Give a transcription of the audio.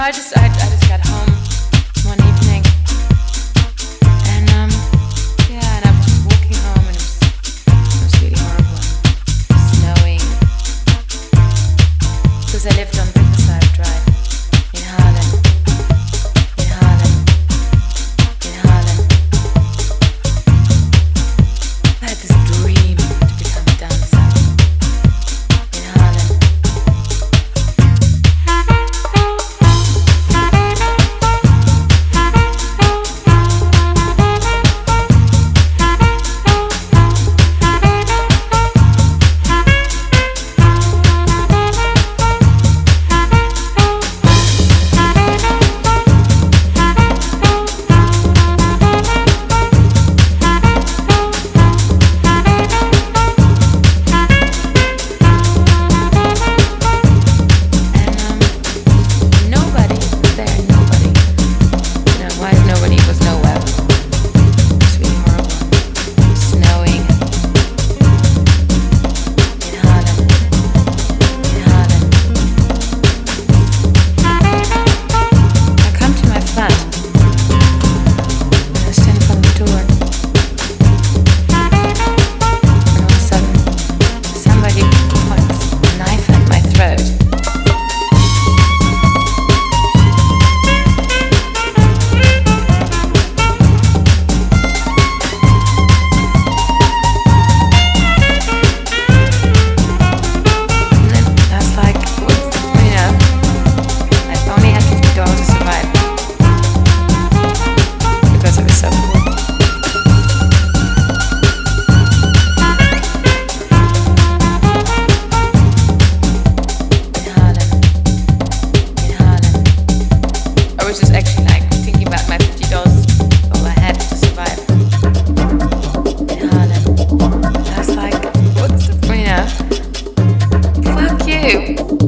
I just I, I just got home was just actually like thinking about my $50 all to survive in Harlem. I was like, fuck you.